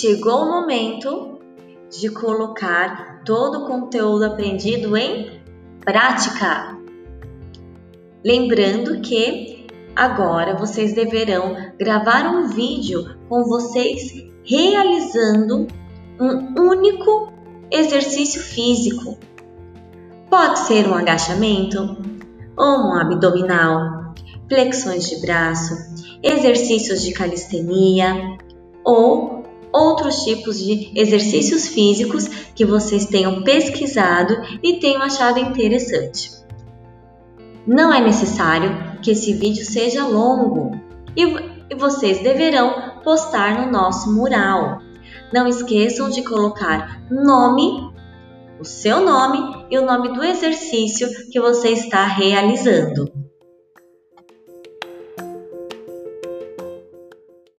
chegou o momento de colocar todo o conteúdo aprendido em prática. Lembrando que agora vocês deverão gravar um vídeo com vocês realizando um único exercício físico. Pode ser um agachamento, ou um abdominal, flexões de braço, exercícios de calistenia ou outros tipos de exercícios físicos que vocês tenham pesquisado e tenham achado interessante. Não é necessário que esse vídeo seja longo e vocês deverão postar no nosso mural. Não esqueçam de colocar nome, o seu nome e o nome do exercício que você está realizando.